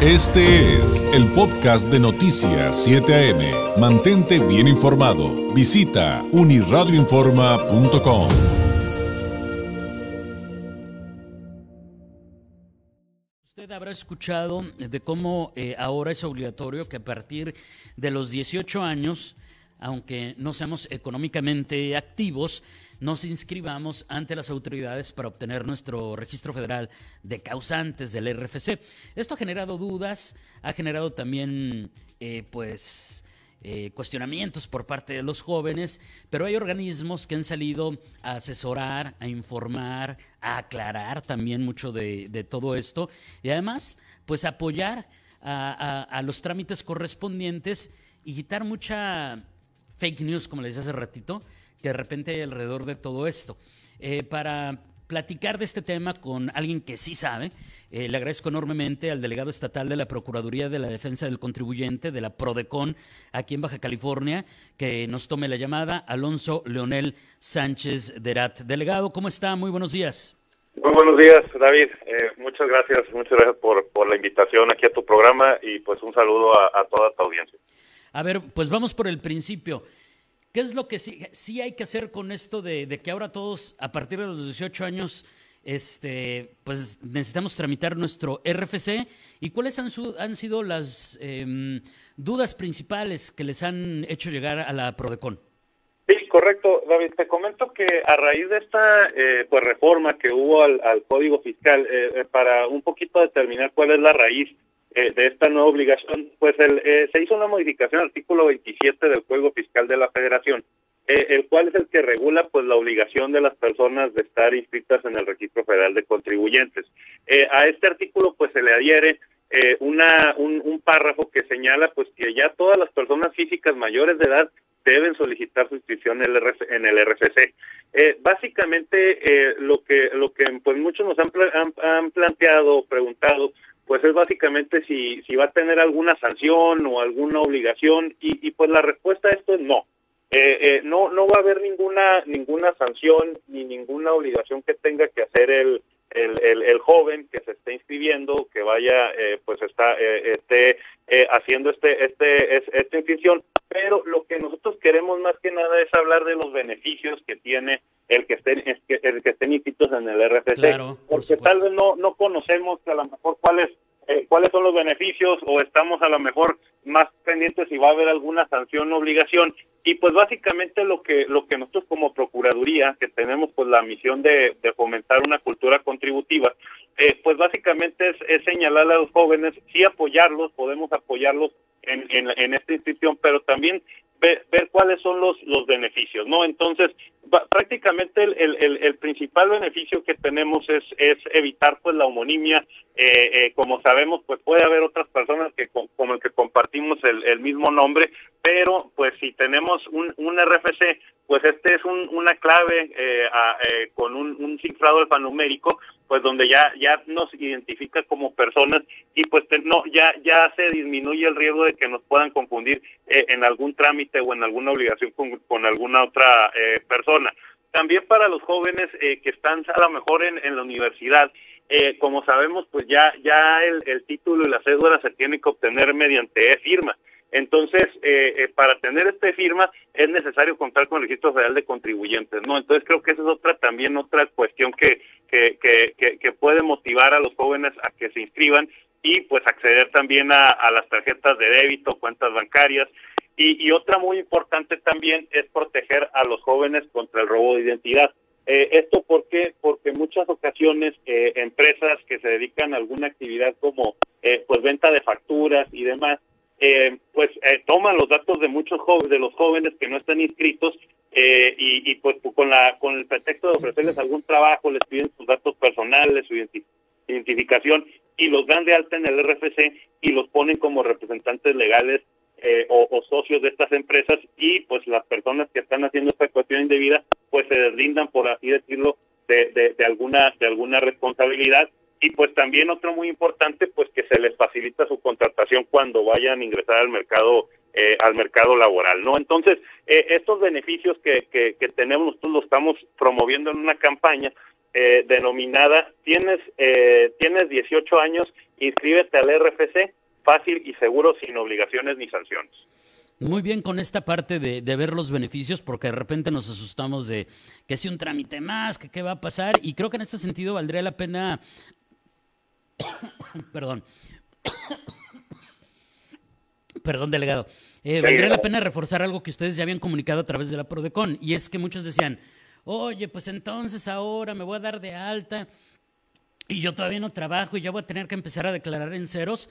Este es el podcast de Noticias 7 AM. Mantente bien informado. Visita uniradioinforma.com. Usted habrá escuchado de cómo eh, ahora es obligatorio que a partir de los 18 años, aunque no seamos económicamente activos, nos inscribamos ante las autoridades para obtener nuestro registro federal de causantes del RFC. Esto ha generado dudas, ha generado también, eh, pues, eh, cuestionamientos por parte de los jóvenes, pero hay organismos que han salido a asesorar, a informar, a aclarar también mucho de, todo esto y además, pues, apoyar a, los trámites correspondientes y quitar mucha fake news, como les decía hace ratito, que de repente hay alrededor de todo esto. Eh, para platicar de este tema con alguien que sí sabe, eh, le agradezco enormemente al delegado estatal de la Procuraduría de la Defensa del Contribuyente, de la PRODECON, aquí en Baja California, que nos tome la llamada, Alonso Leonel Sánchez Derat. Delegado, ¿cómo está? Muy buenos días. Muy buenos días, David. Eh, muchas gracias, muchas gracias por, por, la invitación aquí a tu programa y pues un saludo a, a toda tu audiencia. A ver, pues vamos por el principio. ¿Qué es lo que sí, sí hay que hacer con esto de, que ahora todos, a partir de los 18 años, este, pues necesitamos tramitar nuestro RFC? ¿Y cuáles han, han sido las em, dudas principales que les han hecho llegar a la PRODECON? Sí, correcto, David. Te comento que a raíz de esta eh, pues reforma que hubo al, Código Fiscal, eh, eh, para un poquito determinar cuál es la raíz eh, de esta nueva obligación, pues el, eh, se hizo una modificación al artículo 27 del Código Fiscal de la Federación, eh, el cual es el que regula pues la obligación de las personas de estar inscritas en el Registro Federal de Contribuyentes. a este artículo pues se le adhiere una, un, párrafo que señala pues que ya todas las personas físicas mayores de edad deben solicitar su inscripción en el, en el RFC. básicamente lo que lo que pues muchos nos han, han, han planteado, preguntado, pues es básicamente si, si va a tener alguna sanción o alguna obligación y, y pues la respuesta a esto es no. Eh, eh, no no va a haber ninguna ninguna sanción ni ninguna obligación que tenga que hacer el, el, el, joven que se esté inscribiendo que vaya eh, pues está esté haciendo este este esta inscripción pero lo que nosotros queremos más que nada es hablar de los beneficios que tiene el que estén el que estén inscritos en el RFC porque tal vez no no conocemos a lo mejor cuáles eh, cuáles son los beneficios o estamos a lo mejor más pendientes si va a haber alguna sanción o obligación. Y pues básicamente lo que lo que nosotros como procuraduría que tenemos pues la misión de, de fomentar una cultura contributiva eh, pues básicamente es, es señalar a los jóvenes sí apoyarlos podemos apoyarlos en, en, esta institución pero también ver, cuáles son los, los beneficios, ¿no? Entonces, prácticamente el, el, principal beneficio que tenemos es, es evitar pues la homonimia. Eh, eh, como sabemos, pues puede haber otras personas que como el que compartimos el, el mismo nombre, pero pues si tenemos un, un RFC pues este es un, una clave eh, eh, con un, un, cifrado alfanumérico, pues donde ya ya nos identifica como personas y pues no ya ya se disminuye el riesgo de que nos puedan confundir eh, en algún trámite o en alguna obligación con, con alguna otra persona. También para los jóvenes que están a lo mejor en, en la universidad, como sabemos, pues ya ya el, título y la cédula se tiene que obtener mediante e-firma. Entonces, eh, eh, para tener esta firma es necesario contar con el registro federal de contribuyentes, ¿no? Entonces creo que esa es otra también otra cuestión que, que, que, que, puede motivar a los jóvenes a que se inscriban y pues acceder también a las tarjetas de débito, cuentas bancarias. Y, y, otra muy importante también es proteger a los jóvenes contra el robo de identidad. Eh, ¿Esto por qué? Porque en muchas ocasiones eh, empresas que se dedican a alguna actividad como eh, pues venta de facturas y demás, eh, pues eh, toman los datos de muchos jóvenes, de los jóvenes que no están inscritos eh, y, y, pues con la con el pretexto de ofrecerles algún trabajo les piden sus datos personales, su identificación y los dan de alta en el RFC y los ponen como representantes legales eh, o, socios de estas empresas y pues las personas que están haciendo esta cuestión indebida pues se deslindan por así decirlo de, de, alguna de alguna responsabilidad. Y pues también otro muy importante pues que se les facilita su contratación cuando vayan a ingresar al mercado eh, al mercado laboral no entonces eh, estos beneficios que, que, que, tenemos nosotros los estamos promoviendo en una campaña eh, denominada tienes eh, tienes 18 años inscríbete al RFC, fácil y seguro, sin obligaciones ni sanciones. Muy bien con esta parte de, de, ver los beneficios, porque de repente nos asustamos de que si un trámite más, que qué va a pasar, y creo que en este sentido valdría la pena, perdón, perdón delegado, eh, valdría la pena reforzar algo que ustedes ya habían comunicado a través de la Prodecon, y es que muchos decían, oye, pues entonces ahora me voy a dar de alta y yo todavía no trabajo y ya voy a tener que empezar a declarar en ceros.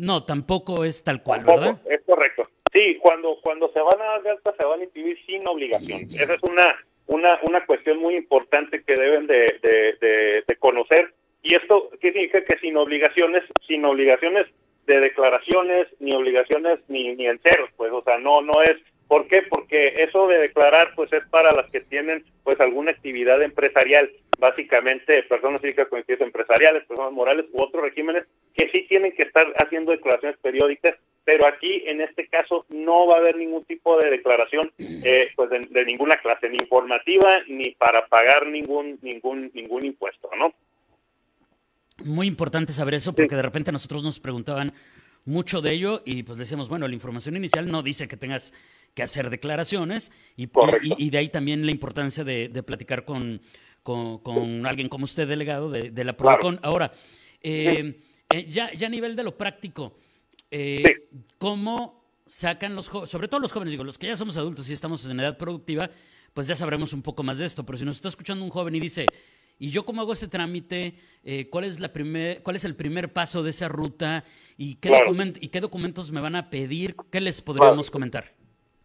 No, tampoco es tal cual, ¿verdad? Es correcto. Sí, cuando, cuando se van a dar de alta se van a inscribir sin obligación. Esa es una, una, una cuestión muy importante que deben de, de, de, conocer. Y esto, ¿qué significa? Que sin obligaciones, sin obligaciones de declaraciones, ni obligaciones ni, ni en ceros, pues, o sea, no, no es ¿Por qué? Porque eso de declarar pues es para las que tienen pues alguna actividad empresarial, básicamente personas físicas con actividades empresariales, personas morales u otros regímenes que sí tienen que estar haciendo declaraciones periódicas, pero aquí en este caso no va a haber ningún tipo de declaración eh, pues de, ninguna clase, ni informativa ni para pagar ningún ningún ningún impuesto, ¿no? Muy importante saber eso porque de repente nosotros nos preguntaban mucho de ello y pues decíamos, bueno, la información inicial no dice que tengas que hacer declaraciones y, y, de ahí también la importancia de, platicar con, con, alguien como usted, delegado de, la PRODECON. Ahora, eh, eh, ya, ya a nivel de lo práctico, eh, ¿cómo sacan los jóvenes, sobre todo los jóvenes, digo, los que ya somos adultos y estamos en edad productiva, pues ya sabremos un poco más de esto, pero si nos está escuchando un joven y dice, ¿y yo cómo hago ese trámite? ¿cuál, es la primer, ¿Cuál es el primer paso de esa ruta? ¿Y qué, ¿Y qué documentos me van a pedir? ¿Qué les podríamos comentar?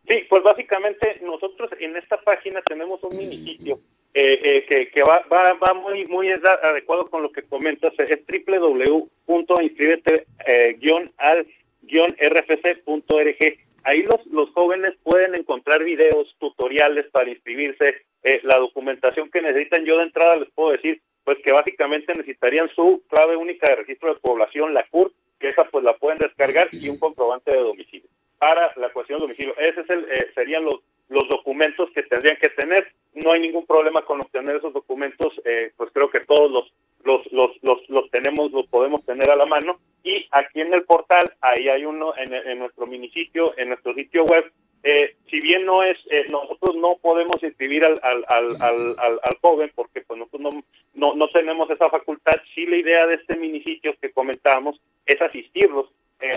Sí, pues básicamente nosotros en esta página tenemos un mini sitio eh, eh, que, que va, va, va muy muy adecuado con lo que comentas, es www.inscríbete-al-rfc.org. Eh, Ahí los, los jóvenes pueden encontrar videos, tutoriales para inscribirse, la documentación que necesitan. Yo de entrada les puedo decir pues que básicamente necesitarían su clave única de registro de población, la CUR, que esa pues la pueden descargar y un comprobante de domicilio para la cuestión de domicilio. Ese es el, eh, serían los, los documentos que tendrían que tener. No hay ningún problema con obtener esos documentos, eh, pues creo que todos los, los, los, los, tenemos, los podemos tener a la mano. Y aquí en el portal, ahí hay uno en, en nuestro minisitio, en nuestro sitio web. Eh, si bien no es, nosotros no podemos inscribir al, al, al, al, al joven porque pues nosotros no, no, no tenemos esa facultad, sí la idea de este minisitio que comentábamos es asistirlos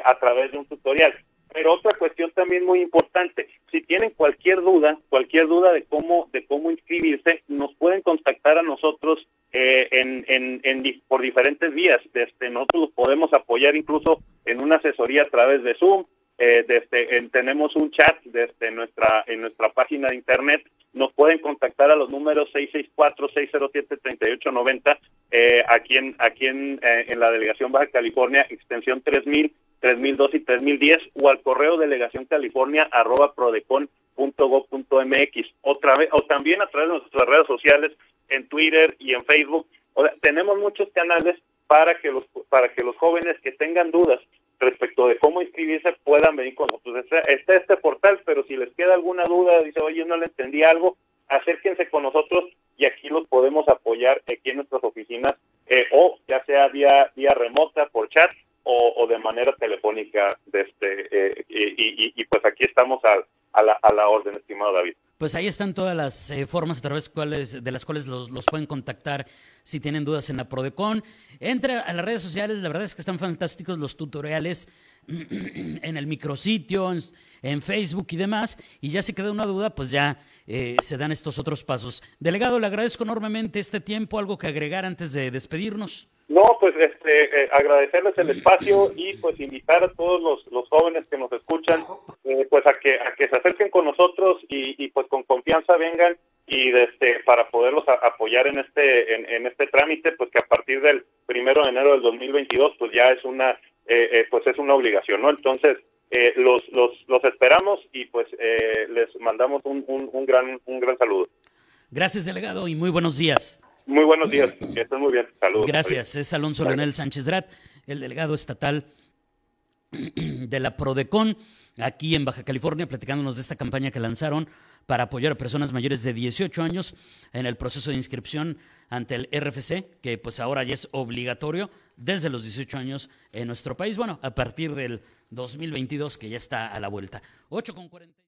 a través de un tutorial. Pero otra cuestión también muy importante, si tienen cualquier duda, cualquier duda de cómo de cómo inscribirse, nos pueden contactar a nosotros eh, en, en, en, por diferentes vías. Desde nosotros los podemos apoyar incluso en una asesoría a través de Zoom. Eh, desde, tenemos un chat desde nuestra en nuestra página de internet. Nos pueden contactar a los números 664-607-3890 eh, aquí en aquí en, eh, en la delegación Baja California, extensión 3000 3002 y 3010 o al correo delegación california arroba prodecon.gov.mx otra vez o también a través de nuestras redes sociales en Twitter y en Facebook. O sea, tenemos muchos canales para que los para que los jóvenes que tengan dudas respecto de cómo inscribirse puedan venir con nosotros. Está este portal, pero si les queda alguna duda, dice, oye, no le entendí algo, acérquense con nosotros y aquí los podemos apoyar aquí en nuestras oficinas eh, o ya sea vía, vía remota, por chat o, de manera telefónica. De este, eh, y, pues aquí estamos a, la, a la orden, estimado David. Pues ahí están todas las eh, formas a través cuales, de las cuales los, los, pueden contactar si tienen dudas en la Prodecon. Entre a las redes sociales, la verdad es que están fantásticos los tutoriales en el micrositio, en, en Facebook y demás. Y ya si queda una duda, pues ya eh, se dan estos otros pasos. Delegado, le agradezco enormemente este tiempo. ¿Algo que agregar antes de despedirnos? No, pues este, eh, agradecerles el espacio y pues invitar a todos los, jóvenes que nos escuchan, eh, pues a que a que se acerquen con nosotros y, y pues con confianza vengan y este para poderlos apoyar en este en, este trámite, pues que a partir del primero de enero del 2022 pues ya es una eh, pues es una obligación, ¿no? Entonces los, los los esperamos y pues les mandamos un, un gran un gran saludo. Gracias delegado y muy buenos días. Muy buenos días, que estén muy bien. Saludos. Gracias, es Alonso Leonel Sánchez Drat, el delegado estatal de la Prodecon aquí en Baja California, platicándonos de esta campaña que lanzaron para apoyar a personas mayores de 18 años en el proceso de inscripción ante el RFC, que pues ahora ya es obligatorio desde los 18 años en nuestro país. Bueno, a partir del 2022 que ya está a la vuelta. 8 con 40.